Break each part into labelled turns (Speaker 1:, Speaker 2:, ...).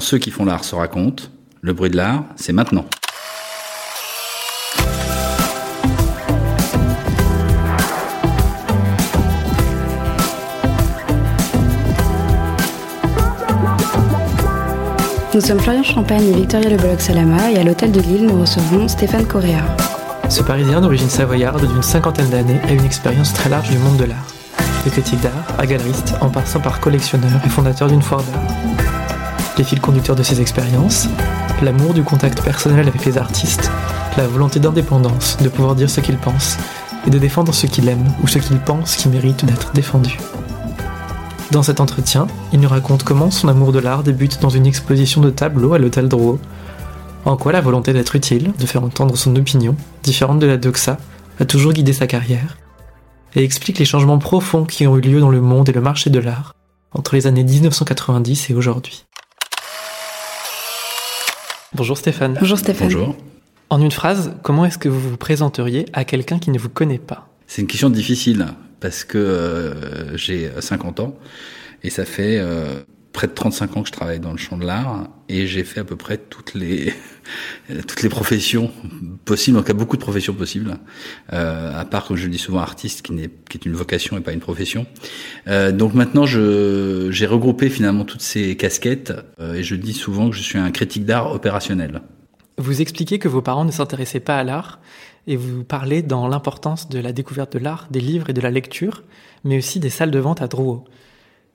Speaker 1: Quand ceux qui font l'art se racontent, le bruit de l'art, c'est maintenant.
Speaker 2: Nous sommes Florian Champagne et Victoria Le Bolloc Salama et à l'hôtel de Lille, nous recevons Stéphane Correa.
Speaker 3: Ce Parisien d'origine savoyarde d'une cinquantaine d'années a une expérience très large du monde de l'art. De critique d'art à galeriste, en passant par collectionneur et fondateur d'une foire d'art? Les fils conducteurs de ses expériences, l'amour du contact personnel avec les artistes, la volonté d'indépendance, de pouvoir dire ce qu'il pense, et de défendre ce qu'il aime ou ce qu'il pense qui mérite d'être défendu. Dans cet entretien, il nous raconte comment son amour de l'art débute dans une exposition de tableaux à l'hôtel Drouot. En quoi la volonté d'être utile, de faire entendre son opinion, différente de la doxa, a toujours guidé sa carrière. Et explique les changements profonds qui ont eu lieu dans le monde et le marché de l'art entre les années 1990 et aujourd'hui. Bonjour Stéphane.
Speaker 2: Bonjour Stéphane.
Speaker 1: Bonjour.
Speaker 3: En une phrase, comment est-ce que vous vous présenteriez à quelqu'un qui ne vous connaît pas
Speaker 1: C'est une question difficile parce que euh, j'ai 50 ans et ça fait euh, près de 35 ans que je travaille dans le champ de l'art et j'ai fait à peu près toutes les toutes les professions possibles, il y a beaucoup de professions possibles, euh, à part comme je le dis souvent artiste qui, n'est, qui est une vocation et pas une profession. Euh, donc maintenant je j'ai regroupé finalement toutes ces casquettes euh, et je dis souvent que je suis un critique d'art opérationnel.
Speaker 3: Vous expliquez que vos parents ne s'intéressaient pas à l'art et vous parlez dans l'importance de la découverte de l'art, des livres et de la lecture, mais aussi des salles de vente à Drouot.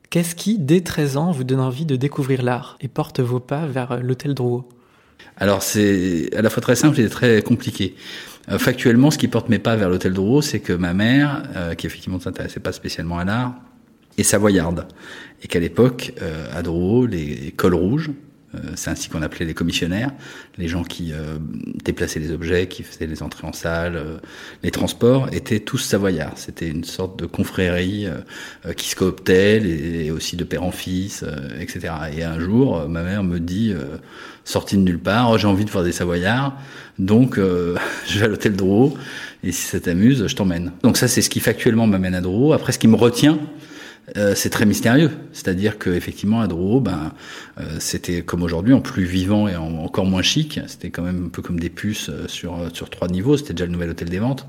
Speaker 3: Qu'est-ce qui, dès 13 ans, vous donne envie de découvrir l'art et porte vos pas vers l'hôtel Drouot?
Speaker 1: Alors c'est à la fois très simple et très compliqué. Euh, factuellement, ce qui porte mes pas vers l'hôtel Drouot, c'est que ma mère, euh, qui effectivement ne s'intéressait pas spécialement à l'art, est savoyarde. Et qu'à l'époque, euh, à Drouot, les cols rouges, euh, c'est ainsi qu'on appelait les commissionnaires, les gens qui euh, déplaçaient les objets, qui faisaient les entrées en salle, euh, les transports, étaient tous savoyards. C'était une sorte de confrérie qui se cooptait, et aussi de père en fils, etc. Et un jour, ma mère me dit, sortie de nulle part, oh, j'ai envie de voir des savoyards, donc je vais à l'hôtel Drouot, et si ça t'amuse, je t'emmène. Donc ça, c'est ce qui factuellement m'amène à Drouot. Après, ce qui me retient, euh, c'est très mystérieux. C'est-à-dire que effectivement, à Drouot, ben, euh, c'était comme aujourd'hui, en plus vivant et en, encore moins chic. C'était quand même un peu comme des puces euh, sur sur trois niveaux. C'était déjà le nouvel hôtel des ventes.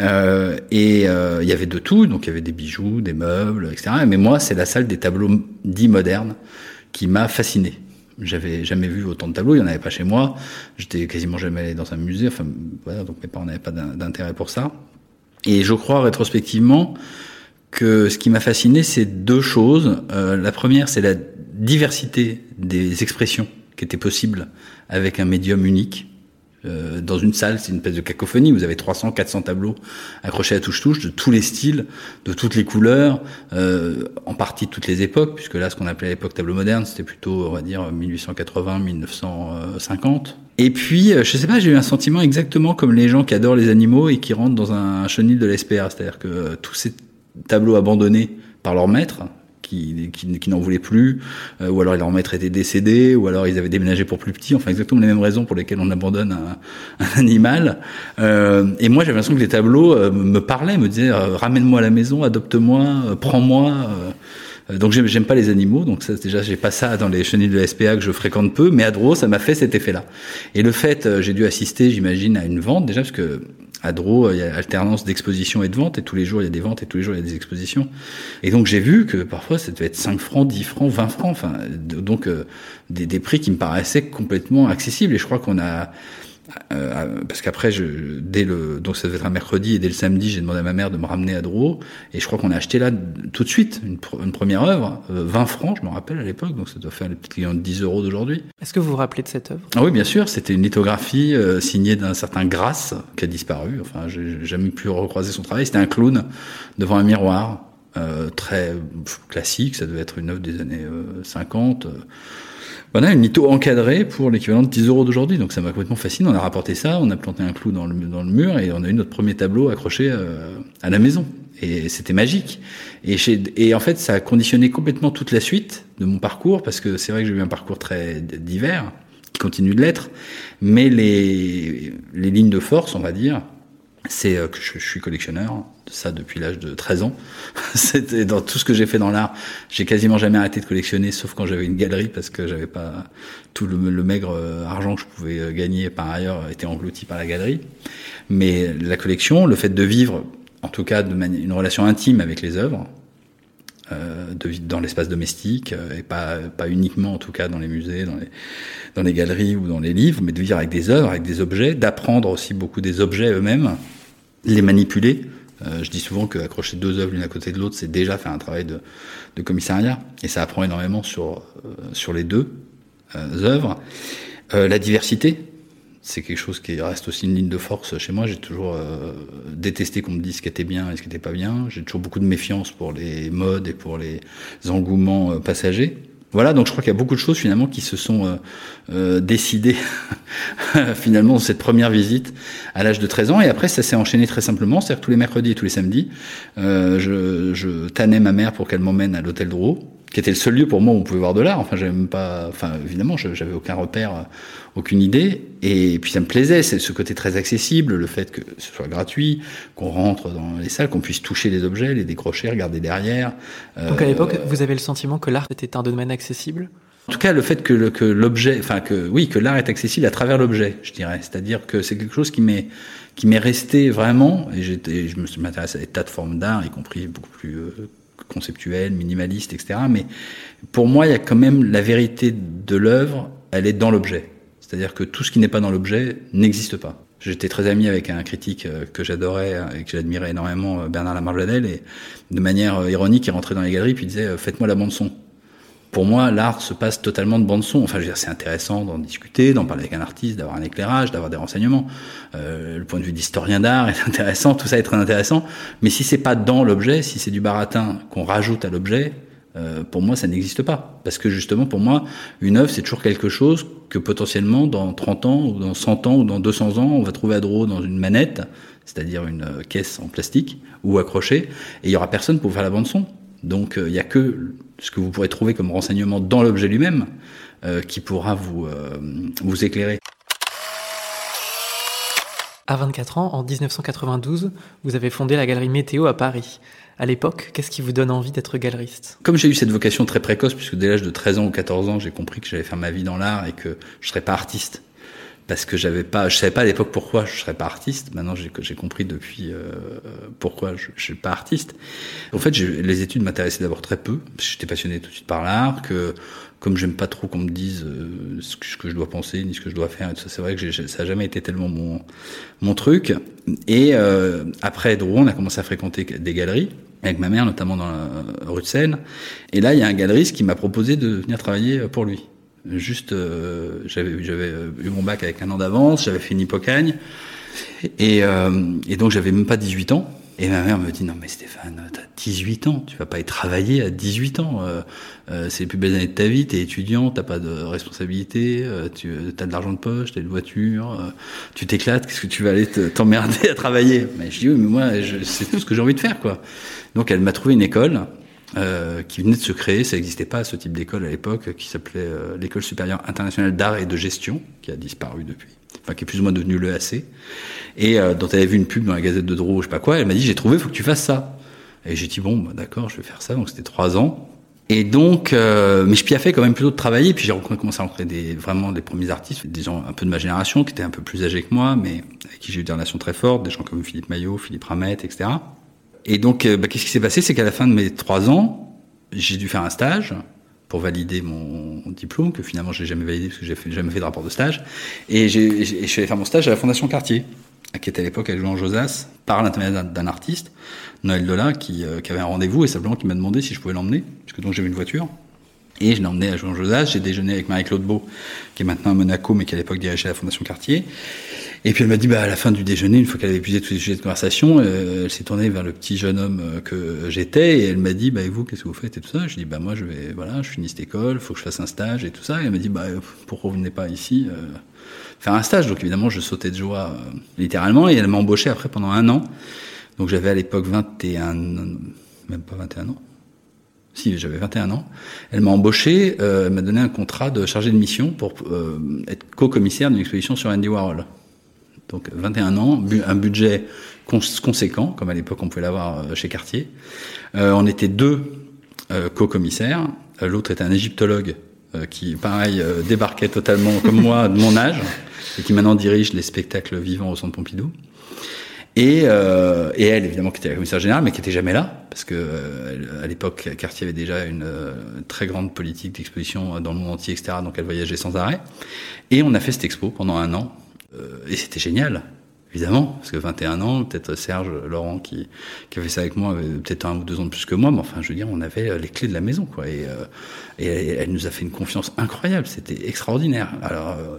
Speaker 1: et il y avait de tout. Donc il y avait des bijoux, des meubles, etc. Mais moi, c'est la salle des tableaux dits modernes qui m'a fasciné. J'avais jamais vu autant de tableaux, il y en avait pas chez moi. J'étais quasiment jamais allé dans un musée. Enfin, voilà, donc mes parents n'avaient pas d'intérêt pour ça. Et je crois rétrospectivement que ce qui m'a fasciné, c'est deux choses. Euh, la première, c'est la diversité des expressions qui étaient possibles avec un médium unique. Euh, dans une salle, c'est une espèce de cacophonie. Vous avez 300, 400 tableaux accrochés à touche-touche de tous les styles, de toutes les couleurs, euh, en partie de toutes les époques, puisque là, ce qu'on appelait à l'époque tableau moderne, c'était plutôt, on va dire, 1880, 1950. Et puis, euh, je sais pas, j'ai eu un sentiment exactement comme les gens qui adorent les animaux et qui rentrent dans un chenil de l'SPA, c'est-à-dire que tous ces tableaux abandonnés par leur maître, qui, qui, qui n'en voulaient plus, euh, ou alors leur maître était décédé, ou alors ils avaient déménagé pour plus petit, enfin exactement les mêmes raisons pour lesquelles on abandonne un, un animal. Euh, et moi j'avais l'impression que les tableaux euh, me parlaient, me disaient euh, ramène-moi à la maison, adopte-moi, prends-moi. Donc j'aime pas les animaux, donc ça déjà j'ai pas ça dans les chenilles de la SPA que je fréquente peu, mais à Dro ça m'a fait cet effet-là. Et le fait, j'ai dû assister, j'imagine, à une vente déjà parce que à il y a alternance d'exposition et de vente, et tous les jours il y a des ventes et tous les jours il y a des expositions. Et donc j'ai vu que parfois ça devait être 5 francs, 10 francs, 20 francs, enfin donc euh, des, des, prix qui me paraissaient complètement accessibles. Et je crois qu'on a euh, parce qu'après, je, dès le, donc ça devait être un mercredi et dès le samedi, j'ai demandé à ma mère de me ramener à Drouot et je crois qu'on a acheté là tout de suite une, une première œuvre, 20 euh, francs, je me rappelle à l'époque, donc ça doit faire les petits clients de 10 euros d'aujourd'hui.
Speaker 3: Est-ce que vous vous rappelez de cette œuvre?
Speaker 1: Ah Oui, bien sûr, c'était une lithographie euh, signée d'un certain Grasse qui a disparu. Enfin, j'ai jamais pu recroiser son travail. C'était un clown devant un miroir, euh, très classique. Ça devait être une œuvre des années 50. Voilà, une litho encadrée pour l'équivalent de 10 euros d'aujourd'hui. Donc ça m'a complètement fasciné. On a rapporté ça, on a planté un clou dans le, dans le mur et on a eu notre premier tableau accroché euh, à la maison. Et c'était magique. Et, et en fait, ça a conditionné complètement toute la suite de mon parcours parce que c'est vrai que j'ai eu un parcours très divers qui continue de l'être. Mais les, les lignes de force, on va dire, c'est euh, que je, suis collectionneur, ça depuis l'âge de 13 ans. C'était dans tout ce que j'ai fait dans l'art, j'ai quasiment jamais arrêté de collectionner, sauf quand j'avais une galerie parce que j'avais pas tout le, maigre euh, argent que je pouvais euh, gagner par ailleurs était englouti par la galerie. Mais la collection, le fait de vivre, en tout cas, une relation intime avec les œuvres, euh, dans l'espace domestique et pas pas uniquement en tout cas dans les musées, dans les dans les galeries ou dans les livres, mais de vivre avec des œuvres, avec des objets, d'apprendre aussi beaucoup des objets eux-mêmes, les manipuler. Euh, je dis souvent qu'accrocher deux œuvres l'une à côté de l'autre, c'est déjà faire un travail de, de, commissariat, et ça apprend énormément sur euh, sur les deux euh, œuvres. la diversité, c'est quelque chose qui reste aussi une ligne de force chez moi. J'ai toujours détesté qu'on me dise ce qui était bien et ce qui n'était pas bien. J'ai toujours beaucoup de méfiance pour les modes et pour les engouements passagers. Voilà, donc je crois qu'il y a beaucoup de choses finalement qui se sont euh, euh décidées finalement dans cette première visite à l'âge de 13 ans. Et après, ça s'est enchaîné très simplement, c'est-à-dire tous les mercredis et tous les samedis, euh, je, je tannais ma mère pour qu'elle m'emmène à l'hôtel Drouot qui était le seul lieu pour moi où on pouvait voir de l'art. Enfin, j'avais même pas, enfin, évidemment, j'avais aucun repère, aucune idée. Et puis ça me plaisait, c'est ce côté très accessible, le fait que ce soit gratuit, qu'on rentre dans les salles, qu'on puisse toucher les objets, les décrocher, regarder derrière.
Speaker 3: Donc à l'époque, euh, vous avez le sentiment que l'art était un domaine accessible?
Speaker 1: En tout cas, le fait que, l'objet, enfin que oui, que l'art est accessible à travers l'objet, je dirais. C'est-à-dire que c'est quelque chose qui m'est qui m'est resté vraiment. Et j'étais, je me intéressé à des tas de formes d'art, y compris beaucoup plus euh, conceptuel, minimaliste, etc. Mais pour moi, il y a quand même la vérité de l'œuvre, elle est dans l'objet. C'est-à-dire que tout ce qui n'est pas dans l'objet n'existe pas. J'étais très ami avec un critique euh, que j'adorais et que j'admirais énormément, euh, Bernard Lamarjadel, et de manière euh, ironique, il rentrait dans les galeries puis il disait Faites-moi la bande-son pour moi, l'art se passe totalement de bande son. Enfin, je veux dire, c'est intéressant d'en discuter, d'en parler avec un artiste, d'avoir un éclairage, d'avoir des renseignements. Euh, le point de vue d'historien d'art est intéressant, tout ça est très intéressant. Mais si c'est pas dans l'objet, si c'est du baratin qu'on rajoute à l'objet, euh, pour moi, ça n'existe pas. Parce que justement, pour moi, une œuvre, c'est toujours quelque chose que potentiellement, dans 30 ans, ou dans 100 ans, ou dans 200 ans, on va trouver à Drouot dans une manette, c'est-à-dire une euh, caisse en plastique, ou accrochée, et il y aura personne pour faire la bande son. Donc, euh, il y a que ce que vous pourrez trouver comme renseignement dans l'objet lui-même, euh, qui pourra vous, euh, vous éclairer.
Speaker 3: À 24 ans, en 1992, vous avez fondé la galerie Météo à Paris. À l'époque, qu'est-ce qui vous donne envie d'être galeriste?
Speaker 1: Comme j'ai eu cette vocation très précoce, puisque dès l'âge de 13 ans ou 14 ans, j'ai compris que j'allais faire ma vie dans l'art et que je serais pas artiste parce que j'avais pas, je savais pas à l'époque pourquoi je serais pas artiste. Maintenant, j'ai compris depuis euh, pourquoi je, je suis pas artiste. En fait, les études m'intéressaient d'abord très peu. J'étais passionné tout de suite par l'art. Que comme j'aime pas trop qu'on me dise euh, ce, que, ce, que, je dois penser ni ce que je dois faire, c'est vrai que ça a jamais été tellement mon mon truc. Et euh, après Drouot, on a commencé à fréquenter des galeries avec ma mère, notamment dans la rue de Seine. Et là, il y a un galeriste qui m'a proposé de venir travailler pour lui. Juste, euh, j'avais euh, eu mon bac avec un an d'avance, j'avais fait une et, euh, et donc j'avais même pas 18 ans. Et ma mère me dit non mais Stéphane, t'as 18 ans, tu vas pas y travailler à 18 ans. Euh, euh, c'est les plus belles années de ta vie, t'es étudiant, t'as pas de responsabilité, euh, tu as de l'argent de poche, t'as une voiture, tu t'éclates, qu'est-ce que tu vas aller t'emmerder à travailler? Mais je dis oui mais moi c'est tout ce que j'ai envie de faire quoi. Donc elle m'a trouvé une école euh, qui venait de se créer. Ça n'existait pas ce type d'école à l'époque, qui s'appelait euh, l'école supérieure internationale d'art et de gestion, qui a disparu depuis, enfin qui est plus ou moins devenu l'EAC, et euh, dont elle avait vu une pub dans la Gazette de Drouot, je sais pas quoi. Elle m'a dit j'ai trouvé, faut que tu fasses ça. Et j'ai dit bon, bah, d'accord, je vais faire ça. Donc c'était trois ans. Et donc, mais je piaffais quand même plutôt de travailler. Puis j'ai commencé à rencontrer des, vraiment des premiers artistes, des gens un peu de ma génération, qui étaient un peu plus âgés que moi, mais avec qui j'ai eu des relations très fortes, des gens comme Philippe Maillot, Philippe Ramette, etc. Et donc, euh, bah, qu'est-ce qui s'est passé? C'est qu'à la fin de mes trois ans, j'ai dû faire un stage pour valider mon diplôme, que finalement je n'ai jamais validé parce que j'ai jamais fait de rapport de stage. Et, je suis allé faire mon stage à la Fondation Cartier, qui était à l'époque avec Jean Josas, par l'intermédiaire d'un artiste, Noël Dola, qui, euh, qui avait un rendez-vous et simplement qui m'a demandé si je pouvais l'emmener, puisque donc j'avais une voiture. Et je l'ai emmené à Jean Josas, j'ai déjeuné avec Marie-Claude Beau, qui est maintenant à Monaco, mais qui à l'époque dirigeait la Fondation Cartier. Et puis elle m'a dit, bah, à la fin du déjeuner, une fois qu'elle avait épuisé tous les sujets de conversation, euh, elle s'est tournée vers le petit jeune homme euh, que j'étais et elle m'a dit, bah, et vous, qu'est-ce que vous faites et tout ça? Je dis, bah, moi, je vais, voilà, je finis cette école, faut que je fasse un stage et tout ça. Et elle m'a dit, bah, pourquoi vous venez pas ici euh, faire un stage Donc évidemment, je sautais de joie littéralement et elle m'a embauché après pendant un an. Donc j'avais à l'époque 21, même pas 21 ans. Si, j'avais 21 ans. Elle m'a embauché, elle m'a donné un contrat de chargé de mission pour être co-commissaire d'une exposition sur Andy Warhol. Donc 21 ans, un budget conséquent, comme à l'époque on pouvait l'avoir euh, chez Cartier. Euh, on était deux euh, co-commissaires. L'autre était un égyptologue qui, pareil, débarquait totalement comme moi de mon âge et qui maintenant dirige les spectacles vivants au Centre Pompidou. Et, euh, et elle, évidemment, qui était la commissaire générale, mais qui était jamais là, parce que euh, à l'époque, Cartier avait déjà une très grande politique d'exposition dans le monde entier, etc. Donc elle voyageait sans arrêt. Et on a fait cette expo pendant un an, et c'était génial évidemment, parce que 21 ans, peut-être Serge, Laurent qui, qui a ça avec moi, peut-être un ou deux ans de plus que moi, mais enfin, je veux dire, on avait euh, les clés de la maison, quoi. Et, euh, et elle, nous a fait une confiance incroyable, c'était extraordinaire. Alors, euh,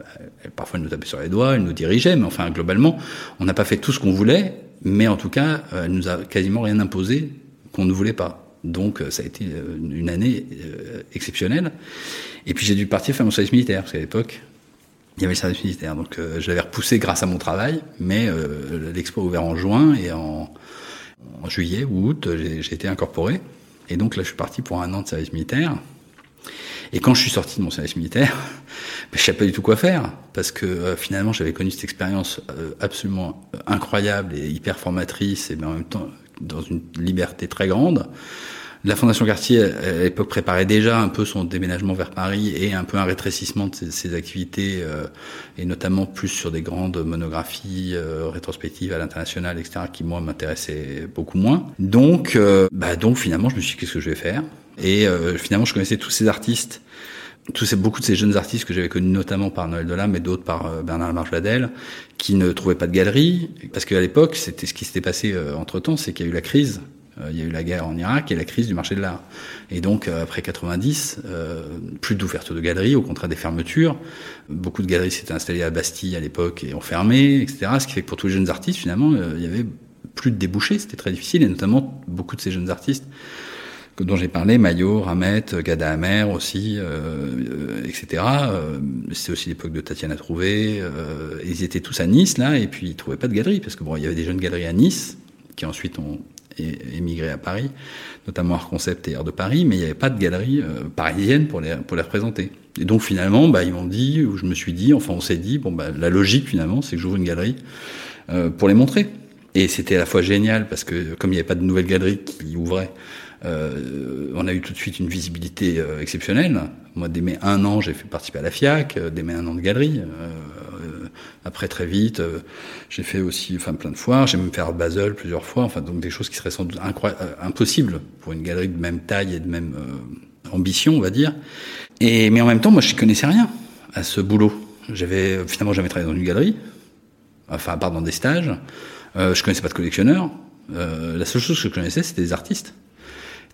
Speaker 1: parfois, elle nous tapait sur les doigts, elle nous dirigeait, mais enfin, globalement, on n'a pas fait tout ce qu'on voulait, mais en tout cas, elle nous a quasiment rien imposé qu'on ne voulait pas. Donc, ça a été une année exceptionnelle. Et puis, j'ai dû partir faire mon service militaire, parce qu'à l'époque, il y avait le service militaire. Donc euh, je l'avais repoussé grâce à mon travail, mais euh, l'expo a ouvert en juin et en, juillet ou août, j'ai été incorporé. Et donc là, je suis parti pour un an de service militaire. Et quand je suis sorti de mon service militaire, ben, je savais pas du tout quoi faire, parce que euh, finalement, j'avais connu cette expérience absolument incroyable et hyper formatrice, et ben, en même temps dans une liberté très grande. La Fondation Cartier, à l'époque, préparait déjà un peu son déménagement vers Paris et un peu un rétrécissement de ses, activités, euh, et notamment plus sur des grandes monographies euh, rétrospectives à l'international, etc., qui, moi, m'intéressaient beaucoup moins. Donc, euh, bah, donc finalement, je me suis dit, qu'est-ce que je vais faire? Et finalement, je connaissais tous ces artistes tous ces, beaucoup de ces jeunes artistes que j'avais connus notamment par Noël Delam mais d'autres par Bernard Marjadel, qui ne trouvaient pas de galerie, parce qu'à l'époque, c'était ce qui s'était passé entre temps, c'est qu'il y a eu la crise euh, il y a eu la guerre en Irak et la crise du marché de l'art. Et donc, euh, après 90, euh, plus d'ouverture de galeries, au contraire des fermetures. Beaucoup de galeries s'étaient installées à Bastille à l'époque et ont fermé, etc. Ce qui fait que pour tous les jeunes artistes, finalement, il y avait plus de débouchés, c'était très difficile, et notamment beaucoup de ces jeunes artistes dont j'ai parlé, Maillot, Ramet, Gada Amer aussi, euh, etc. Euh, c'est aussi l'époque de Tatiana Trouvé. Euh, ils étaient tous à Nice là, et puis ils trouvaient pas de galerie parce que bon, il y avait des jeunes galeries à Nice qui ensuite ont émigré à Paris, notamment Art Concept et Art de Paris, mais il n'y avait pas de galerie euh, parisienne pour les, pour les représenter. Et donc finalement, bah, ils m'ont dit, ou je me suis dit, enfin on s'est dit, bon bah la logique finalement, c'est que j'ouvre une galerie euh, pour les montrer. Et c'était à la fois génial parce que comme il n'y avait pas de nouvelle galerie qui ouvrait, euh, on a eu tout de suite une visibilité exceptionnelle. Moi, dès mes un an, j'ai fait participer à la FIAC, dès mes un an de galerie. Après, très vite, j'ai fait aussi enfin, plein de foires. J'ai même fait Art Basel plusieurs fois. Enfin, donc des choses qui seraient sans doute impossibles pour une galerie de même taille et de même ambition, on va dire. Et, mais en même temps, moi, je connaissais rien à ce boulot. J'avais finalement jamais travaillé dans une galerie, enfin, à part dans des stages. Euh, je connaissais pas de collectionneurs. Euh, la seule chose que je connaissais, c'était des artistes.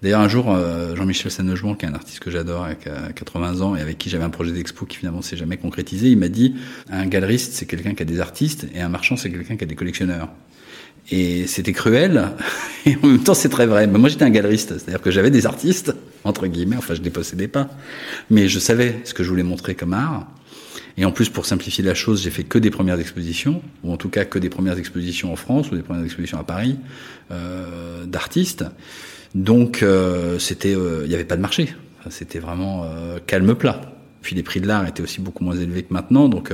Speaker 1: D'ailleurs, un jour, euh, Jean-Michel Sanogement, qui est un artiste que j'adore, avec 80 ans, et avec qui j'avais un projet d'expo qui finalement s'est jamais concrétisé, il m'a dit, un galeriste, c'est quelqu'un qui a des artistes, et un marchand, c'est quelqu'un qui a des collectionneurs. Et c'était cruel, et en même temps c'est très vrai. Mais moi j'étais un galeriste, c'est-à-dire que j'avais des artistes, entre guillemets, enfin je ne les possédais pas, mais je savais ce que je voulais montrer comme art. Et en plus, pour simplifier la chose, j'ai fait que des premières expositions, ou en tout cas que des premières expositions en France, ou des premières expositions à Paris, euh, d'artistes. Donc euh, c'était, euh, il n'y avait pas de marché. C'était vraiment euh, calme plat. Puis les prix de l'art étaient aussi beaucoup moins élevés que maintenant, donc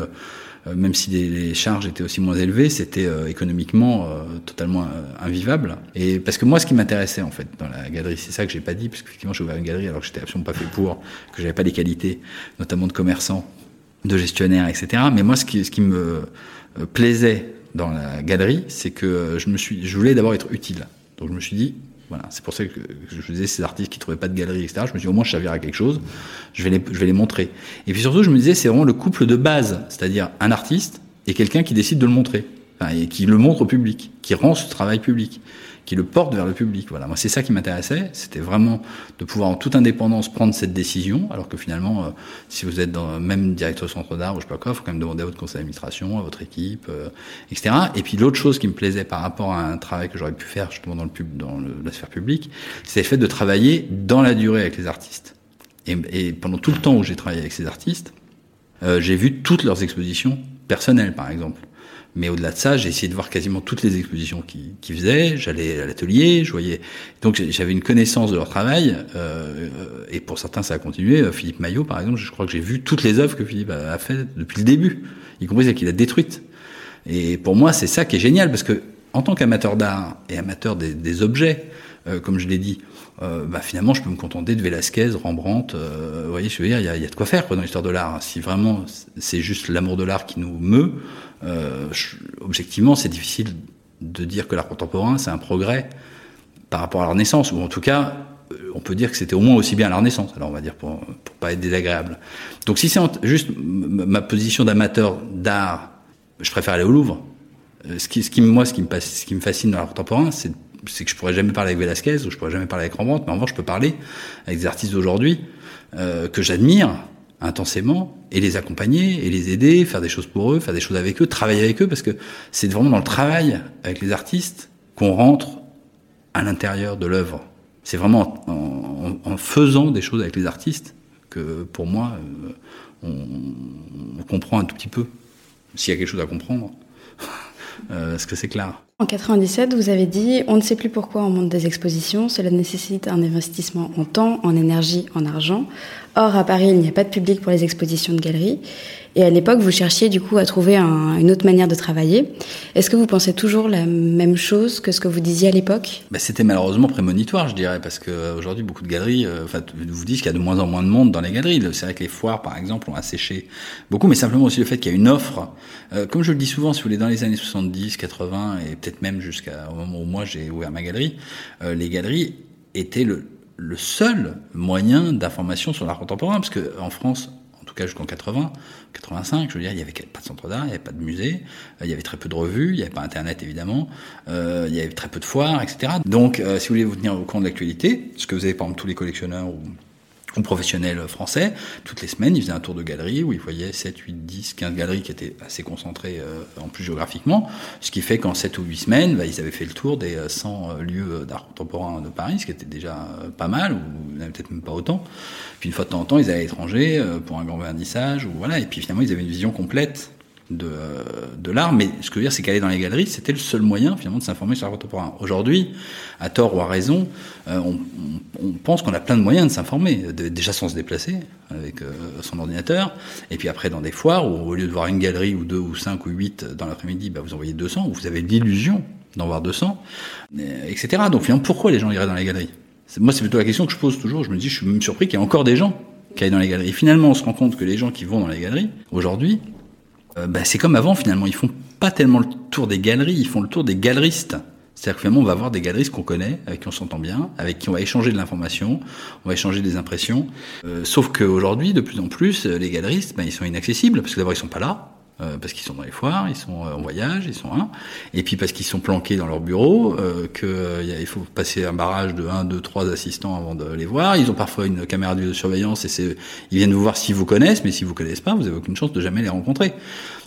Speaker 1: même si les, charges étaient aussi moins élevées, c'était économiquement totalement invivable. Et parce que moi, ce qui m'intéressait en fait dans la galerie, c'est ça que j'ai pas dit, parce qu'effectivement, j'ai ouvert une galerie alors que j'étais absolument pas fait pour, que j'avais pas les qualités, notamment de commerçant, de gestionnaire, etc. Mais moi, ce qui, ce qui me plaisait dans la galerie, c'est que je me suis, je voulais d'abord être utile. Donc je me suis dit, voilà, c'est pour ça que je faisais ces artistes qui trouvaient pas de galerie, etc. Je me suis dit, au moins, je servirai à quelque chose. Je vais les, je vais les montrer. Et puis surtout, je me disais, c'est vraiment le couple de base, c'est-à-dire un artiste et quelqu'un qui décide de le montrer, enfin, et qui le montre au public, qui rend ce travail public qui le porte vers le public. Voilà, moi c'est ça qui m'intéressait, c'était vraiment de pouvoir en toute indépendance prendre cette décision, alors que finalement, euh, si vous êtes dans même directeur centre d'art ou je sais pas quoi, il faut quand même demander à votre conseil d'administration, à votre équipe, euh, etc. Et puis l'autre chose qui me plaisait par rapport à un travail que j'aurais pu faire justement dans le pub, dans la sphère publique, c'est le fait de travailler dans la durée avec les artistes. Et, et pendant tout le temps où j'ai travaillé avec ces artistes, euh, j'ai vu toutes leurs expositions personnelles, par exemple. Mais au-delà de ça, j'ai essayé de voir quasiment toutes les expositions qu'ils qui faisaient. J'allais à l'atelier, je voyais. Donc j'avais une connaissance de leur travail. Euh, et pour certains, ça a continué. Euh, Philippe Maillot, par exemple, je crois que j'ai vu toutes les œuvres que Philippe a, fait depuis le début, y compris celles qu'il a détruites. Et pour moi, c'est ça qui est génial, parce que en tant qu'amateur d'art et amateur des objets, euh, comme je l'ai dit, euh, bah, finalement, je peux me contenter de Velasquez, Rembrandt. Euh, vous voyez, je veux dire, il y a, y a, de quoi faire dans l'histoire de l'art. Si vraiment c'est juste l'amour de l'art qui nous meut, je, objectivement, c'est difficile de dire que l'art contemporain, c'est un progrès par rapport à la Renaissance, ou en tout cas, on peut dire que c'était au moins aussi bien à la Renaissance. Alors, on va dire pour, pour pas être désagréable. Donc, si c'est juste ma position d'amateur d'art, je préfère aller au Louvre. Ce qui, ce qui, moi, ce qui me, ce qui me fascine dans l'art contemporain, c'est c'est que je pourrais jamais parler avec Velasquez ou je pourrais jamais parler avec Rembrandt, mais en revanche, je peux parler avec des artistes d'aujourd'hui euh, que j'admire intensément et les accompagner et les aider, faire des choses pour eux, faire des choses avec eux, travailler avec eux, parce que c'est vraiment dans le travail avec les artistes qu'on rentre à l'intérieur de l'œuvre. C'est vraiment en, en, en, faisant des choses avec les artistes que, pour moi, euh, on, on, comprend un tout petit peu, s'il y a quelque chose à comprendre, euh, ce que c'est clair.
Speaker 2: En 97, vous avez dit On ne sait plus pourquoi on monte des expositions, cela nécessite un investissement en temps, en énergie, en argent. Or, à Paris, il n'y a pas de public pour les expositions de galeries. Et à l'époque, vous cherchiez du coup à trouver un, une autre manière de travailler. Est-ce que vous pensez toujours la même chose que ce que vous disiez à l'époque?
Speaker 1: Bah, C'était malheureusement prémonitoire, je dirais, parce qu'aujourd'hui, beaucoup de galeries euh, vous disent qu'il y a de moins en moins de monde dans les galeries. C'est vrai que les foires, par exemple, ont asséché beaucoup, mais simplement aussi le fait qu'il y a une offre. Euh, comme je le dis souvent, si vous voulez, dans les années 70, 80, et peut-être même jusqu'au moment où moi j'ai ouvert ma galerie, euh, les galeries étaient le, le seul moyen d'information sur l'art contemporain, parce que en France, en tout cas jusqu'en 80, 85, je veux dire, il n'y avait pas de centre d'art, il n'y avait pas de musée, il y avait très peu de revues, il n'y avait pas Internet évidemment, euh, il y avait très peu de foires, etc. Donc, euh, si vous voulez vous tenir au courant de l'actualité, ce que vous avez par exemple tous les collectionneurs ou ou professionnels français, toutes les semaines, ils faisaient un tour de galerie où ils voyaient 7, 8, 10, 15 galeries qui étaient assez concentrées euh, en plus géographiquement, ce qui fait qu'en 7 ou 8 semaines, bah, ils avaient fait le tour des 100 lieux d'art contemporain de Paris, ce qui était déjà pas mal, ou peut-être même pas autant. Puis une fois de temps en temps, ils allaient à l'étranger pour un grand vernissage, ou voilà, et puis finalement, ils avaient une vision complète de, l'art, mais ce que je veux dire, c'est qu'aller dans les galeries, c'était le seul moyen finalement de s'informer sur l'art contemporain. Aujourd'hui, à tort ou à raison, euh, on, pense qu'on a plein de moyens de s'informer, déjà sans se déplacer avec euh, son ordinateur, et puis après dans des foires où au lieu de voir une galerie ou deux ou cinq ou huit dans l'après-midi, bah, vous envoyez 200, vous avez l'illusion d'en voir 200, etc. Donc finalement, pourquoi les gens iraient dans les galeries? Moi, c'est plutôt la question que je pose toujours. Je me dis, je suis même surpris qu'il y ait encore des gens qui aillent dans les galeries. Finalement, on se rend compte que les gens qui vont dans les galeries aujourd'hui euh, bah, c'est comme avant finalement. Ils font pas tellement le tour des galeries, ils font le tour des galeristes. C'est-à-dire que finalement, on va voir des galeristes qu'on connaît, avec qui on s'entend bien, avec qui on va échanger de l'information, on va échanger des impressions. Euh, sauf qu'aujourd'hui, de plus en plus, les galeristes, ben, ils sont inaccessibles, parce que d'abord, ils sont pas là, euh, parce qu'ils sont dans les foires, ils sont en voyage, ils sont un, et puis parce qu'ils sont planqués dans leur bureau, euh, qu'il faut passer un barrage de 1, 2, 3 assistants avant de les voir. Ils ont parfois une caméra de surveillance et c'est, ils viennent vous voir s'ils vous connaissent, mais s'ils vous connaissent pas, vous avez aucune chance de jamais les rencontrer.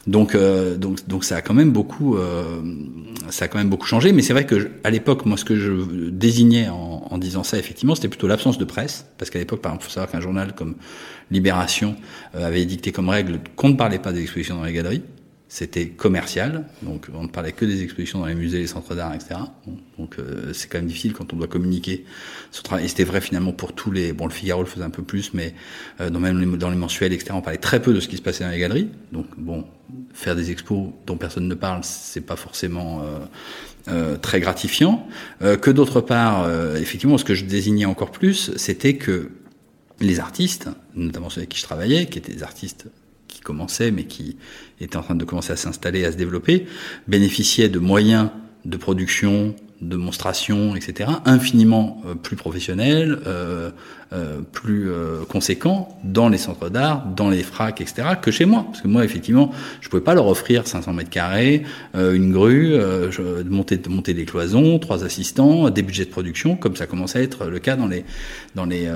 Speaker 1: Donc, euh, donc, donc ça a quand même beaucoup, euh, ça a quand même beaucoup changé. Mais c'est vrai que je, à l'époque, moi, ce que je désignais en, en disant ça, effectivement, c'était plutôt l'absence de presse, parce qu'à l'époque, par exemple, faut savoir qu'un journal comme Libération euh, avait dicté comme règle qu'on ne parlait pas des expositions dans les galeries. C'était commercial, donc on ne parlait que des expositions dans les musées, les centres d'art, etc. Donc euh, c'est quand même difficile quand on doit communiquer sur travail. Et c'était vrai finalement pour tous les. Bon, le Figaro le faisait un peu plus, mais euh, dans même les, dans les mensuels, etc. On parlait très peu de ce qui se passait dans les galeries. Donc bon, faire des expos dont personne ne parle, c'est pas forcément euh, euh, très gratifiant. Euh, que d'autre part, effectivement, ce que je désignais encore plus, c'était que les artistes, notamment ceux avec qui je travaillais, qui étaient des artistes qui commençaient, mais qui étaient en train de commencer à s'installer, à se développer, bénéficiaient de moyens de production, de monstration, etc., infiniment euh, plus professionnels, euh, euh, plus euh, conséquents dans les centres d'art, dans les fracs, etc., que chez moi. Parce que moi, effectivement, je pouvais pas leur offrir 500 mètres carrés, euh, une grue, je, monter, monter des cloisons, trois assistants, des budgets de production, comme ça commençait à être le cas dans les dans les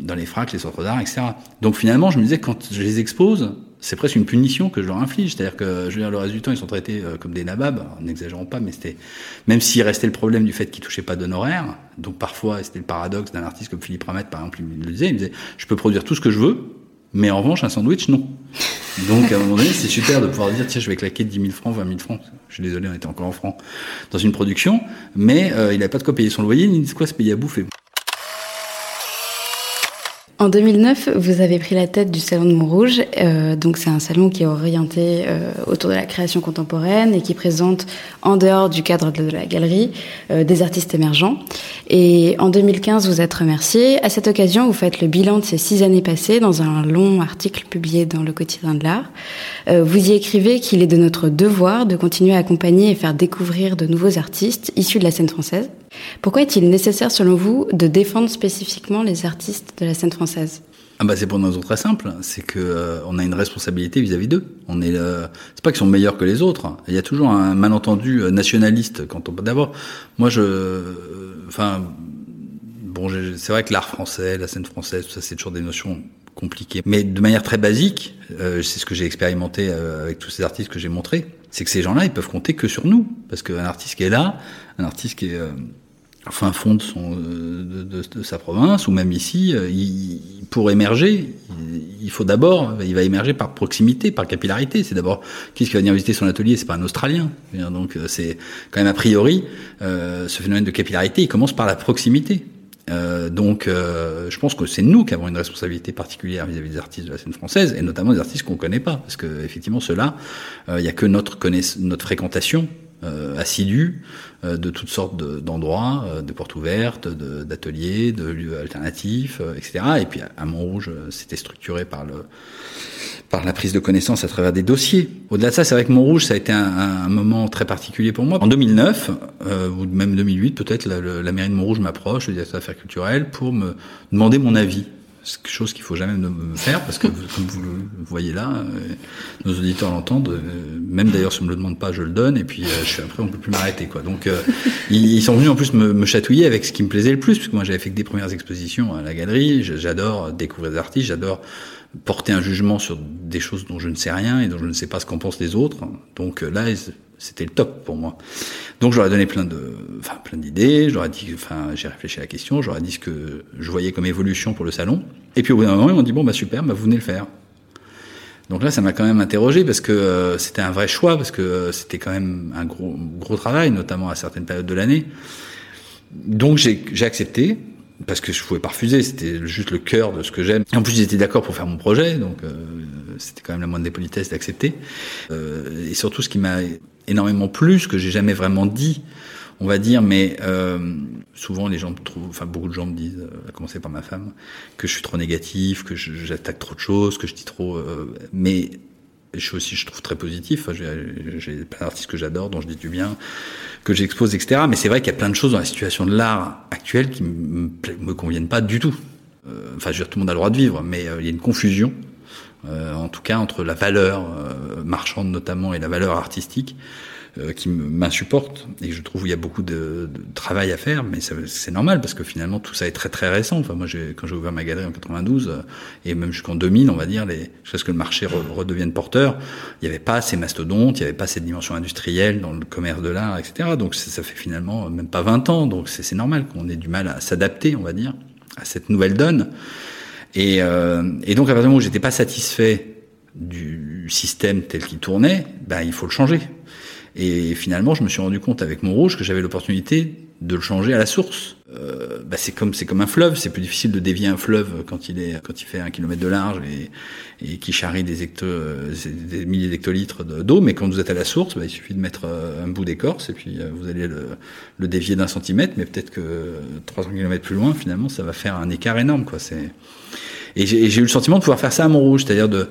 Speaker 1: dans les fracs, les centres d'art, etc. Donc finalement, je me disais quand je les expose, c'est presque une punition que je leur inflige. C'est-à-dire que, je veux dire, le reste du temps, ils sont traités euh, comme des nababs, n'exagérons pas, mais c'était, même s'il restait le problème du fait qu'ils touchaient pas d'honoraires, donc parfois, c'était le paradoxe d'un artiste comme Philippe Ramette, par exemple, il le disait, il me disait, je peux produire tout ce que je veux, mais en revanche, un sandwich, non. Donc, à un moment donné, c'est super de pouvoir dire, tiens, je vais claquer 10 000 francs, 20 000 francs. Je suis désolé, on était encore en francs dans une production, mais euh, il n'avait pas de quoi payer son loyer, ni de quoi se payer à bouffer.
Speaker 2: En 2009, vous avez pris la tête du Salon de Montrouge. Euh, donc, c'est un salon qui est orienté euh, autour de la création contemporaine et qui présente, en dehors du cadre de la galerie, euh, des artistes émergents. Et en 2015, vous êtes remercié. À cette occasion, vous faites le bilan de ces six années passées dans un long article publié dans le quotidien de l'art. Euh, vous y écrivez qu'il est de notre devoir de continuer à accompagner et faire découvrir de nouveaux artistes issus de la scène française. Pourquoi est-il nécessaire, selon vous, de défendre spécifiquement les artistes de la scène française?
Speaker 1: Ah bah c'est pour une raison très simple, c'est que euh, on a une responsabilité vis-à-vis d'eux. On est, euh, c'est pas qu'ils sont meilleurs que les autres. Il y a toujours un malentendu euh, nationaliste quand on. D'abord, moi je, enfin, bon, c'est vrai que l'art français, la scène française, tout ça, c'est toujours des notions compliquées. Mais de manière très basique, c'est ce que j'ai expérimenté avec tous ces artistes que j'ai montrés, c'est que ces gens-là, ils peuvent compter que sur nous, parce qu'un artiste qui est là, un artiste qui est fin fond de, son, de, de, de, sa province, ou même ici, euh, il, pour émerger, il, faut d'abord, il va émerger par proximité, par capillarité. C'est d'abord qui qui va venir visiter son atelier, c'est pas un Australien. Donc euh, c'est quand même a priori euh, ce phénomène de capillarité, il commence par la proximité. Euh, donc, euh, je pense que c'est nous qui avons une responsabilité particulière vis-à-vis des artistes de la scène française, et notamment des artistes qu'on connaît pas, parce que effectivement, ceux-là, il n'y a que notre notre fréquentation euh, assidus euh, de toutes sortes d'endroits, euh, de, portes ouvertes, d'ateliers, de, lieux alternatifs, etc. Et puis à Montrouge, c'était structuré par le par la prise de connaissance à travers des dossiers. Au-delà de ça, c'est vrai que Montrouge, ça a été un, un, moment très particulier pour moi. En 2009, ou même 2008, peut-être, la, la, mairie de Montrouge m'approche, le directeur d'affaires culturelles, pour me demander mon avis chose qu'il faut jamais me faire parce que comme vous le voyez là, euh, nos auditeurs l'entendent. Euh, même d'ailleurs, si on me le demande pas, je le donne et puis euh, je suis après on peut plus m'arrêter quoi. Donc ils, sont venus en plus me, me, chatouiller avec ce qui me plaisait le plus parce que moi j'avais fait que des premières expositions à la galerie. J'adore découvrir des artistes, j'adore porter un jugement sur des choses dont je ne sais rien et dont je ne sais pas ce qu'en pensent les autres. Donc là, c'était le top pour moi. Donc j'aurais donné plein de, enfin plein d'idées. J'aurais dit, enfin j'ai réfléchi à la question. J'aurais dit ce que je voyais comme évolution pour le salon. Et puis au bout d'un moment ils m'ont dit bon bah super, bah vous venez le faire. Donc là ça m'a quand même interrogé parce que euh, c'était un vrai choix parce que euh, c'était quand même un gros gros travail, notamment à certaines périodes de l'année. Donc j'ai accepté parce que je pouvais pas refuser, c'était juste le cœur de ce que j'aime. En plus, ils étaient d'accord pour faire mon projet, donc euh, c'était quand même la moindre des politesses d'accepter. Euh, et surtout, ce qui m'a énormément plus que j'ai jamais vraiment dit, on va dire, mais euh, souvent les gens trouvent, enfin beaucoup de gens me disent, euh, à commencer par ma femme, que je suis trop négatif, que j'attaque trop de choses, que je dis trop, euh, mais je suis aussi, je trouve très positif. J'ai plein d'artistes que j'adore, dont je dis du bien, que j'expose, etc. Mais c'est vrai qu'il y a plein de choses dans la situation de l'art actuelle qui me, me conviennent pas du tout. Euh, enfin, je veux dire, tout le monde a le droit de vivre, mais il y a une confusion euh, en tout cas entre la valeur euh, marchande notamment et la valeur artistique euh, qui m'insupporte. Et je trouve qu'il y a beaucoup de, de, travail à faire mais c'est normal parce que finalement tout ça est très très récent. Enfin moi quand j'ai ouvert ma galerie en 92 et même jusqu'en 2000 on va dire les jusqu'à ce que le marché redevienne porteur il n'y avait pas ces mastodontes il n'y avait pas cette dimension industrielle dans le commerce de l'art etc donc ça fait finalement même pas 20 ans. Donc c'est normal qu'on ait du mal à s'adapter on va dire à cette nouvelle donne et, euh, et donc à partir du moment où j'étais pas satisfait du système tel qu'il tournait, ben il faut le changer. Et finalement, je me suis rendu compte avec mon rouge que j'avais l'opportunité de le changer à la source. Euh, bah c'est comme c'est comme un fleuve, c'est plus difficile de dévier un fleuve quand il est quand il fait un kilomètre de large et, et qui charrie des, hecto, des milliers d'hectolitres d'eau, mais quand vous êtes à la source, bah, il suffit de mettre euh, un bout d'écorce et puis euh, vous allez le, le dévier d'un centimètre, mais peut-être que 300 km plus loin, finalement, ça va faire un écart énorme, quoi. C'est et j'ai eu le sentiment de pouvoir faire ça à Montrouge, c'est-à-dire de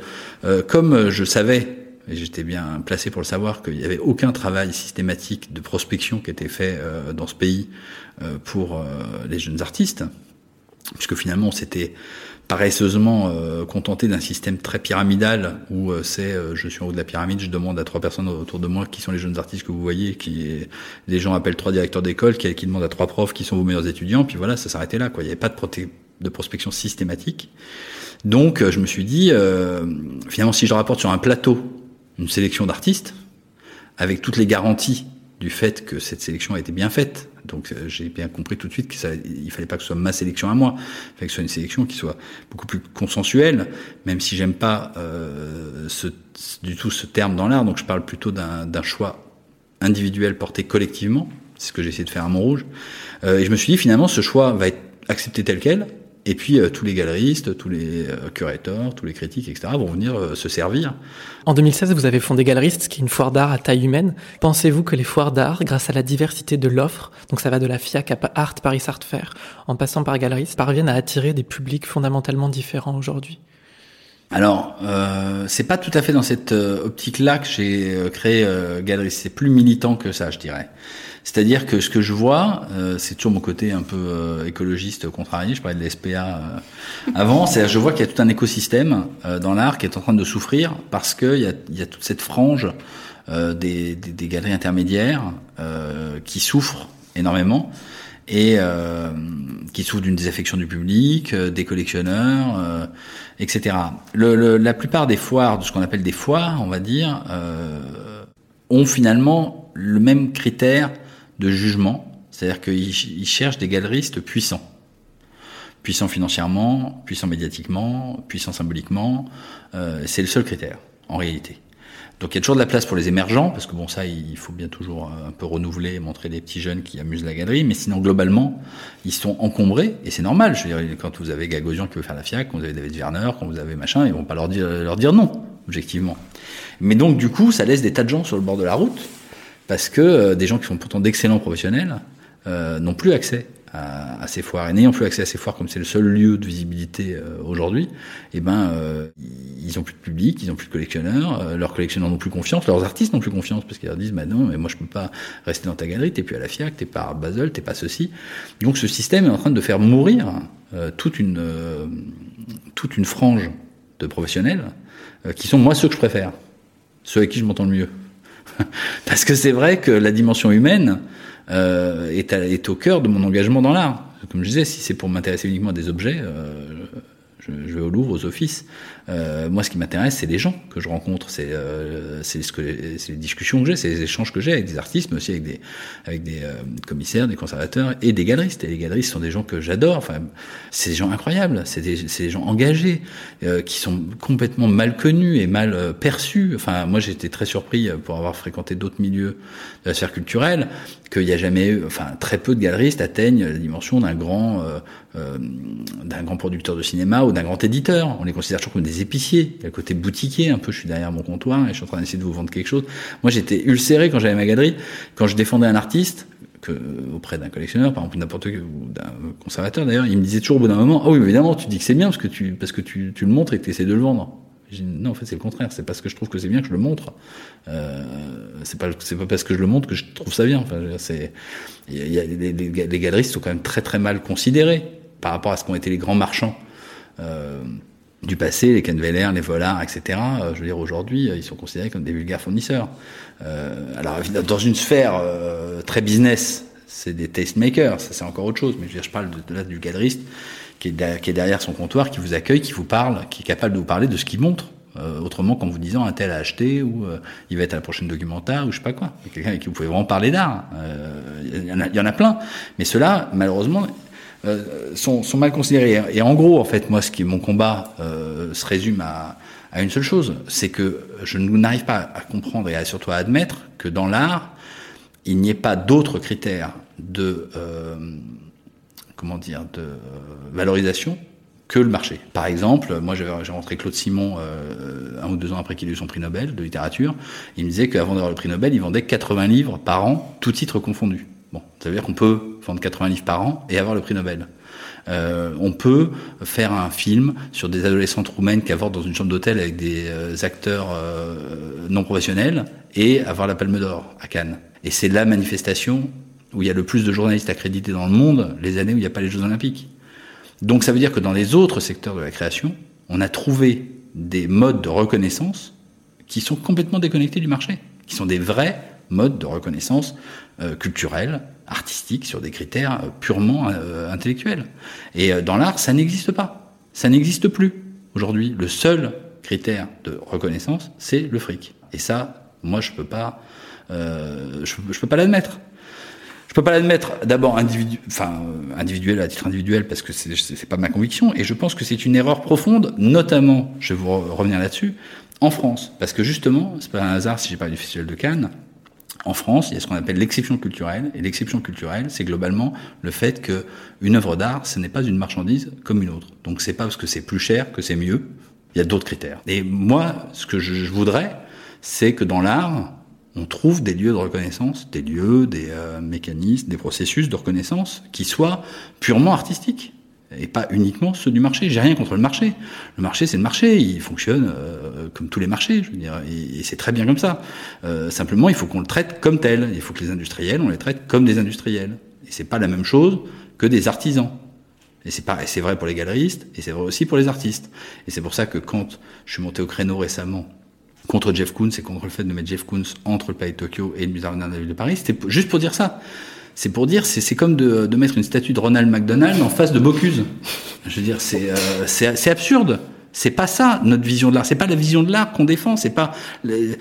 Speaker 1: euh, comme je savais et j'étais bien placé pour le savoir qu'il n'y avait aucun travail systématique de prospection qui était fait euh, dans ce pays euh, pour euh, les jeunes artistes, puisque finalement on s'était paresseusement contenté d'un système très pyramidal où c'est je suis en haut de la pyramide, je demande à trois personnes autour de moi qui sont les jeunes artistes que vous voyez, qui les gens appellent trois directeurs d'école, qui, qui demandent à trois profs qui sont vos meilleurs étudiants, puis voilà, ça s'arrêtait là. Quoi. Il n'y avait pas de, de prospection systématique. Donc je me suis dit, finalement si je rapporte sur un plateau une sélection d'artistes avec toutes les garanties du fait que cette sélection a été bien faite. Donc euh, j'ai bien compris tout de suite qu'il ne fallait pas que ce soit ma sélection à moi, il fallait que ce soit une sélection qui soit beaucoup plus consensuelle, même si j'aime pas euh, du tout ce terme dans l'art, donc je parle plutôt d'un choix individuel porté collectivement, c'est ce que j'ai essayé de faire à Montrouge. Euh, et je me suis dit finalement ce choix va être accepté tel quel, Et puis euh, tous les galeristes, tous les euh, curateurs, tous les critiques, etc. vont venir euh, se servir.
Speaker 3: En 2016, vous avez fondé Galeriste, qui est une foire d'art à taille humaine. Pensez-vous que les foires d'art, grâce à la diversité de l'offre, donc ça va de la FIAC à Art Paris Art Fair, en passant par Galeriste, parviennent à attirer des publics fondamentalement différents aujourd'hui?
Speaker 1: Alors, euh, c'est pas tout à fait dans cette optique-là que j'ai créé euh, Galeriste. C'est plus militant que ça, je dirais. C'est-à-dire que ce que je vois, euh, c'est toujours mon côté un peu euh, écologiste contrarié, je parlais de l'SPA euh, avant, c'est je vois qu'il y a tout un écosystème dans l'art qui est en train de souffrir parce qu'il y a, y a toute cette frange des, des, des, galeries intermédiaires qui souffrent énormément et qui souffrent d'une désaffection du public, des collectionneurs, etc. Le, le, la plupart des foires, de ce qu'on appelle des foires, on va dire, ont finalement le même critère de jugement, c'est-à-dire qu'ils cherchent des galeristes puissants. Puissants financièrement, puissants médiatiquement, puissants symboliquement. Euh, c'est le seul critère, en réalité. Donc il y a toujours de la place pour les émergents, parce que bon ça, il faut bien toujours euh, un peu renouveler, montrer les petits jeunes qui amusent la galerie, mais sinon globalement, ils sont encombrés, et c'est normal. Je veux dire, quand vous avez Gagosian qui veut faire la FIAC, quand vous avez David Werner, quand vous avez machin, ils vont pas leur dire, leur dire non, objectivement. Mais donc du coup, ça laisse des tas de gens sur le bord de la route, parce que euh, des gens qui sont pourtant d'excellents professionnels euh, n'ont plus accès à, ces foires. Et n'ayant plus accès à ces foires, comme c'est le seul lieu de visibilité euh, aujourd'hui, eh ben, ils ont plus de public, ils ont plus de collectionneurs, leurs collectionneurs n'ont plus confiance, leurs artistes n'ont plus confiance, parce qu'ils leur disent, bah non, mais moi je peux pas rester dans ta galerie, t'es plus à la FIAC, t'es pas à Basel, t'es pas ceci. Donc ce système est en train de faire mourir toute une frange de professionnels qui sont moi ceux que je préfère, ceux avec qui je m'entends le mieux. Parce que c'est vrai que la dimension humaine euh, est, au cœur de mon engagement dans l'art. Comme je disais, si c'est pour m'intéresser uniquement à des objets, euh, je, vais au Louvre, aux offices. Euh, moi, ce qui m'intéresse, c'est les gens que je rencontre, c'est euh, ce que les discussions que j'ai, c'est les échanges que j'ai avec des artistes, mais aussi avec des avec des euh, commissaires, des conservateurs et des galeristes. Et les galeristes sont des gens que j'adore. Enfin, c'est des gens incroyables, c'est des, des gens engagés euh, qui sont complètement mal connus et mal euh, perçus. Enfin, moi, j'étais très surpris pour avoir fréquenté d'autres milieux de la sphère culturelle qu'il n'y a jamais eu, enfin, très peu de galeristes atteignent la dimension d'un grand d'un grand producteur de cinéma ou d'un grand éditeur. On les considère toujours comme des épiciers. Il y a le côté boutiquier, un peu, je suis derrière mon comptoir et je suis en train d'essayer de vous vendre quelque chose. Moi, j'étais ulcéré quand j'avais ma galerie, quand je défendais un artiste, que, auprès d'un collectionneur, par exemple, n'importe ou d'un conservateur d'ailleurs, il me disait toujours au bout d'un moment, ah oui, évidemment, tu dis que c'est bien parce que tu, parce que tu, tu le montres et que tu essaies de le vendre. non, en fait, c'est le contraire. C'est parce que je trouve que c'est bien que je le montre. Euh, c'est pas, c'est pas parce que je le montre que je trouve ça bien. Enfin, c'est, les, les, sont quand même très très mal considérés par rapport à ce qu'ont été les grands marchands. Euh, du passé, les Kenveler, les Volars, etc. Euh, je veux dire, aujourd'hui, euh, ils sont considérés comme des vulgaires fournisseurs. Euh, alors, dans une sphère euh, très business, c'est des tastemakers, ça c'est encore autre chose. Mais je, veux dire, je parle de, de là du galeriste qui est, derrière, son comptoir, qui vous accueille, qui vous parle, qui est capable de vous parler de ce qu'il montre. Euh, autrement qu'en vous disant un tel a acheté ou il va être à la prochaine documentaire ou je sais pas quoi. Quelqu'un avec qui vous pouvez vraiment parler d'art. Il y, y, en a plein. Mais ceux-là, malheureusement, euh, sont, sont, mal considérés. Et en gros, en fait, moi, ce qui mon combat euh, se résume à, à, une seule chose, c'est que je n'arrive pas à comprendre et à, surtout à admettre que dans l'art, il n'y ait pas d'autres critères de euh, comment dire de valorisation que le marché. Par exemple, moi j'ai rencontré Claude Simon euh, un ou deux ans après qu'il ait eu son prix Nobel de littérature. Il me disait qu'avant d'avoir le prix Nobel, il vendait 80 livres par an, tout titre confondu. Bon, ça veut dire qu'on peut vendre 80 livres par an et avoir le prix Nobel. Euh, on peut faire un film sur des adolescentes roumaines qui avortent dans une chambre d'hôtel avec des euh, acteurs euh, non professionnels et avoir la Palme d'Or à Cannes. Et c'est la manifestation où il y a le plus de journalistes accrédités dans le monde les années où il n'y a pas les Jeux Olympiques. Donc ça veut dire que dans les autres secteurs de la création, on a trouvé des modes de reconnaissance qui sont complètement déconnectés du marché, qui sont des vrais modes de reconnaissance culturelle, artistique, sur des critères euh, purement euh, intellectuels. Et dans l'art, ça n'existe pas. Ça n'existe plus. Aujourd'hui, le seul critère de reconnaissance, c'est le fric. Et ça, moi, je peux pas, je, je, peux pas l'admettre. Je peux pas l'admettre d'abord individu, enfin individuel à titre individuel parce que c'est c'est pas ma conviction et je pense que c'est une erreur profonde, notamment, je vais vous revenir là-dessus, en France, parce que justement, c'est pas un hasard si j'ai parlé du festival de Cannes, En France, il y a ce qu'on appelle l'exception culturelle, et l'exception culturelle, c'est globalement le fait que une œuvre d'art, ce n'est pas une marchandise comme une autre. Donc c'est pas parce que c'est plus cher que c'est mieux. Il y a d'autres critères. Et moi, ce que je voudrais, c'est que dans l'art, on trouve des lieux de reconnaissance, des lieux, des euh, mécanismes, des processus de reconnaissance qui soient purement artistiques et pas uniquement ceux du marché. J'ai rien contre le marché. Le marché, c'est le marché. Il fonctionne euh, comme tous les marchés, je veux dire, et, c'est très bien comme ça. Euh, simplement, il faut qu'on le traite comme tel. Il faut que les industriels, on les traite comme des industriels. Et c'est pas la même chose que des artisans. Et c'est pas, c'est vrai pour les galeristes, et c'est vrai aussi pour les artistes. Et c'est pour ça que quand je suis monté au créneau récemment contre Jeff Koons et contre le fait de mettre Jeff Koons entre le Palais de Tokyo et le Musée d'art de de Paris, c'était juste pour dire ça. C'est pour dire, c'est comme de, mettre une statue de Ronald McDonald en face de Bocuse. Je veux dire, c'est euh, absurde. C'est pas ça notre vision de l'art. C'est pas la vision de l'art qu'on défend. C'est pas. Euh,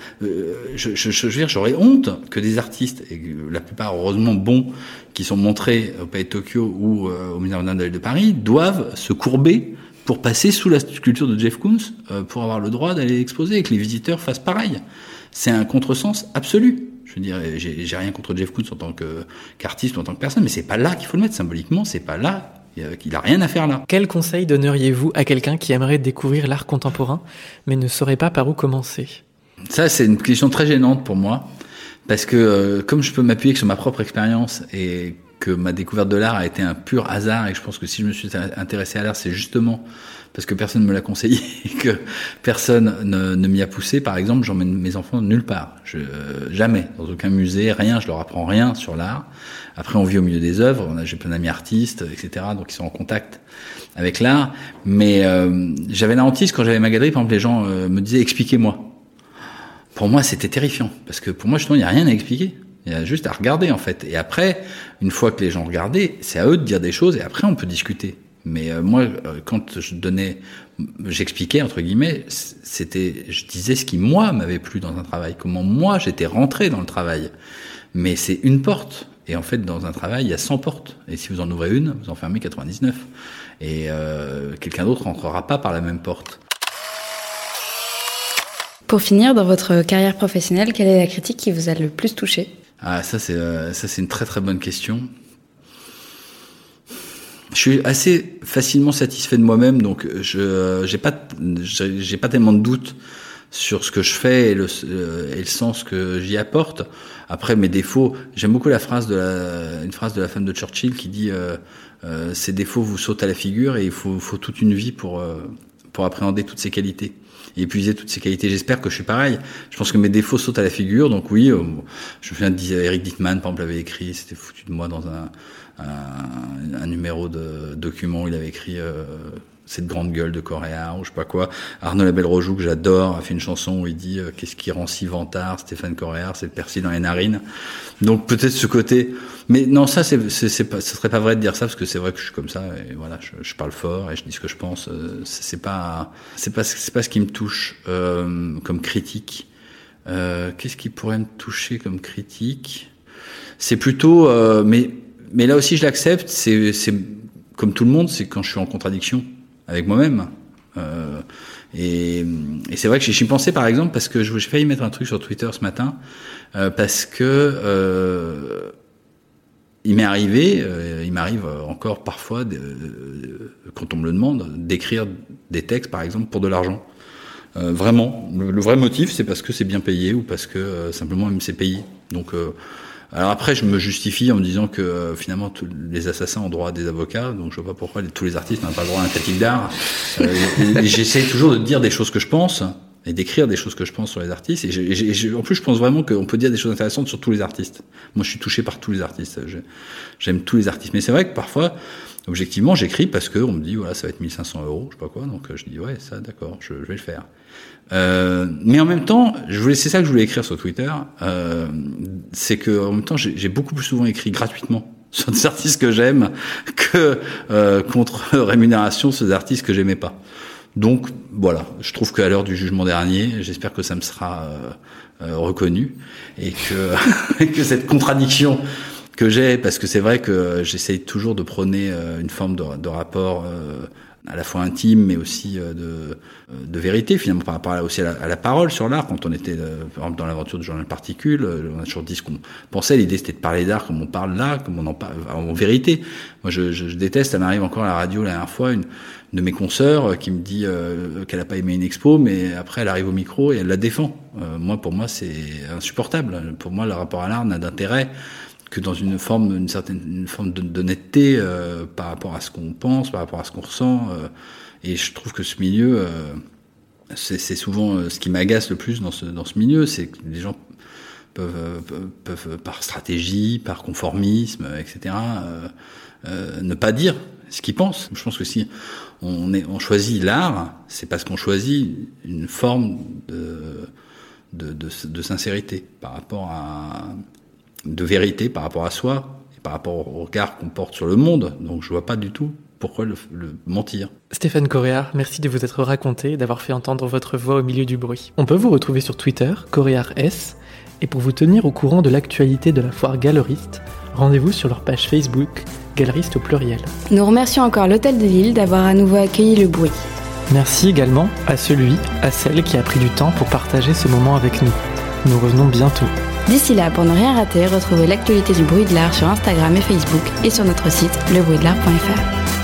Speaker 1: je, je, je, veux dire, j'aurais honte que des artistes, et la plupart heureusement bons, qui sont montrés au Palais de Tokyo ou euh, au Musée de Paris, doivent se courber pour passer sous la sculpture de Jeff Koons euh, pour avoir le droit d'aller exposer et que les visiteurs fassent pareil. C'est un contresens absolu. Je veux dire, j'ai rien contre Jeff Koons en tant qu'artiste ou en tant que personne, mais c'est pas là qu'il faut le mettre symboliquement. C'est pas là qu'il a rien à faire là.
Speaker 3: Quel conseil donneriez-vous à quelqu'un qui aimerait découvrir l'art contemporain, mais ne saurait pas par où commencer?
Speaker 1: Ça, c'est une question très gênante pour moi, parce que euh, comme je peux m'appuyer sur ma propre expérience et que ma découverte de l'art a été un pur hasard et je pense que si je me suis intéressé à l'art, c'est justement parce que personne ne me l'a conseillé que personne ne, ne m'y a poussé. Par exemple, j'emmène mes enfants nulle part, je, jamais, dans aucun musée, rien, je leur apprends rien sur l'art. Après, on vit au milieu des œuvres, j'ai plein d'amis artistes, etc., donc ils sont en contact avec l'art. Mais euh, j'avais la hantise quand j'avais ma galerie, par exemple, les gens euh, me disaient expliquez-moi. Pour moi, c'était terrifiant parce que pour moi, justement, il n'y a rien à expliquer. Il y a juste à regarder en fait. Et après, une fois que les gens regardaient, c'est à eux de dire des choses et après on peut discuter. Mais euh, moi, euh, quand je donnais, j'expliquais entre guillemets, c'était, je disais ce qui moi m'avait plu dans un travail, comment moi j'étais rentré dans le travail. Mais c'est une porte. Et en fait, dans un travail, il y a 100 portes. Et si vous en ouvrez une, vous en fermez 99. Et euh, quelqu'un d'autre rentrera pas par la même porte.
Speaker 2: Pour finir, dans votre carrière professionnelle, quelle est la critique qui vous a le plus touché?
Speaker 1: Ah, ça c'est euh, ça c'est une très très bonne question. Je suis assez facilement satisfait de moi-même, donc je j'ai pas j'ai pas tellement de doutes sur ce que je fais et le, euh, et le sens que j'y apporte. Après mes défauts, j'aime beaucoup la phrase de la, une phrase de la femme de Churchill qui dit euh, euh ces défauts vous sautent à la figure et il faut, faut toute une vie pour pour appréhender toutes ces qualités et épuiser toutes ces qualités. J'espère que je suis pareil. Je pense que mes défauts sautent à la figure. Donc oui, euh, je me souviens Eric Dittman, par exemple, avait écrit, c'était foutu de moi dans un, un, un, numéro de document où il avait écrit euh, cette grande gueule de Coréa ou je sais pas quoi. Arnaud Labelle-Rojoux, que j'adore, a fait une chanson où il dit euh, qu'est-ce qui rend si vantard Stéphane Coréa, c'est le persil dans les narines. Donc peut-être ce côté, mais non, ça c'est c'est pas, ce serait pas vrai de dire ça parce que c'est vrai que je suis comme ça et voilà, je, je, parle fort et je dis ce que je pense. Euh, c'est pas c'est pas c'est pas ce qui me touche euh, comme critique. Euh, qu'est-ce qui pourrait me toucher comme critique? C'est plutôt, euh, mais mais là aussi je l'accepte. C'est comme tout le monde, c'est quand je suis en contradiction avec moi-même. Euh, et, et c'est vrai que j'y pensé par exemple parce que j'ai failli mettre un truc sur Twitter ce matin euh, parce que euh, il m'est arrivé, euh, il m'arrive encore parfois de, quand on me le demande d'écrire des textes par exemple pour de l'argent. Euh, vraiment, le, le, vrai motif c'est parce que c'est bien payé ou parce que simplement même c'est payé. Donc alors après, je me justifie en me disant que euh, finalement tous les assassins ont droit à des avocats, donc je vois pas pourquoi tous les artistes n'ont pas le droit à un critique d'art. Euh, J'essaie toujours de dire des choses que je pense et d'écrire des choses que je pense sur les artistes. Et, en plus, je pense vraiment qu'on peut dire des choses intéressantes sur tous les artistes. Moi, je suis touché par tous les artistes. J'aime tous les artistes. Mais c'est vrai que parfois, objectivement, j'écris parce que on me dit voilà, ça va être 1500 euros, je sais pas quoi. Donc je dis ouais, ça, d'accord, je, je, vais le faire. Euh, mais en même temps, je voulais, c'est ça que je voulais écrire sur Twitter, euh, c'est que en même temps, j'ai beaucoup plus souvent écrit gratuitement sur des artistes que j'aime que euh, contre rémunération sur des artistes que j'aimais pas. Donc voilà, je trouve qu'à l'heure du jugement dernier, j'espère que ça me sera euh, euh reconnu et que, que cette contradiction que j'ai, parce que c'est vrai que j'essaye toujours de prôner euh, une forme de, rapport à la fois intime, mais aussi de, de vérité finalement par rapport aussi à la, parole sur l'art. Quand on était par exemple dans l'aventure du journal Particule, on a toujours dit ce qu'on pensait. L'idée c'était de parler d'art comme on parle là, comme on en parle en vérité. Moi, je, je, je déteste. Ça m'arrive encore à la radio la dernière fois une de mes consoeurs qui me dit euh, qu'elle n'a pas aimé une expo, mais après elle arrive au micro et elle la défend. Euh, moi, pour moi, c'est insupportable. Pour moi, le rapport à l'art n'a d'intérêt que dans une forme, une certaine une forme d'honnêteté euh, par rapport à ce qu'on pense, par rapport à ce qu'on ressent. et je trouve que ce milieu, c'est souvent ce qui m'agace le plus dans ce dans ce milieu, c'est que les gens peuvent, peuvent, par stratégie, par conformisme, etc., ne pas dire ce qu'ils pensent. Je pense que si on, choisit l'art, c'est parce qu'on choisit une forme de, sincérité par rapport à de vérité par rapport à soi et par rapport au regard qu'on porte sur le monde. Donc je vois pas du tout pourquoi le, mentir.
Speaker 3: Stéphane Coréard, merci de vous être raconté, d'avoir fait entendre votre voix au milieu du bruit. On peut vous retrouver sur Twitter, Coréard S, et pour vous tenir au courant de l'actualité de la foire galeriste, rendez-vous sur leur page Facebook Galeriste au pluriel.
Speaker 2: Nous remercions encore l'Hôtel de Ville d'avoir à nouveau accueilli le bruit.
Speaker 3: Merci également à celui, à celle qui a pris du temps pour partager ce moment avec nous. Nous revenons bientôt.
Speaker 2: D'ici là, pour ne rien rater, retrouvez l'actualité du bruit de l'art sur Instagram et Facebook et sur notre site lebruitdelart.fr.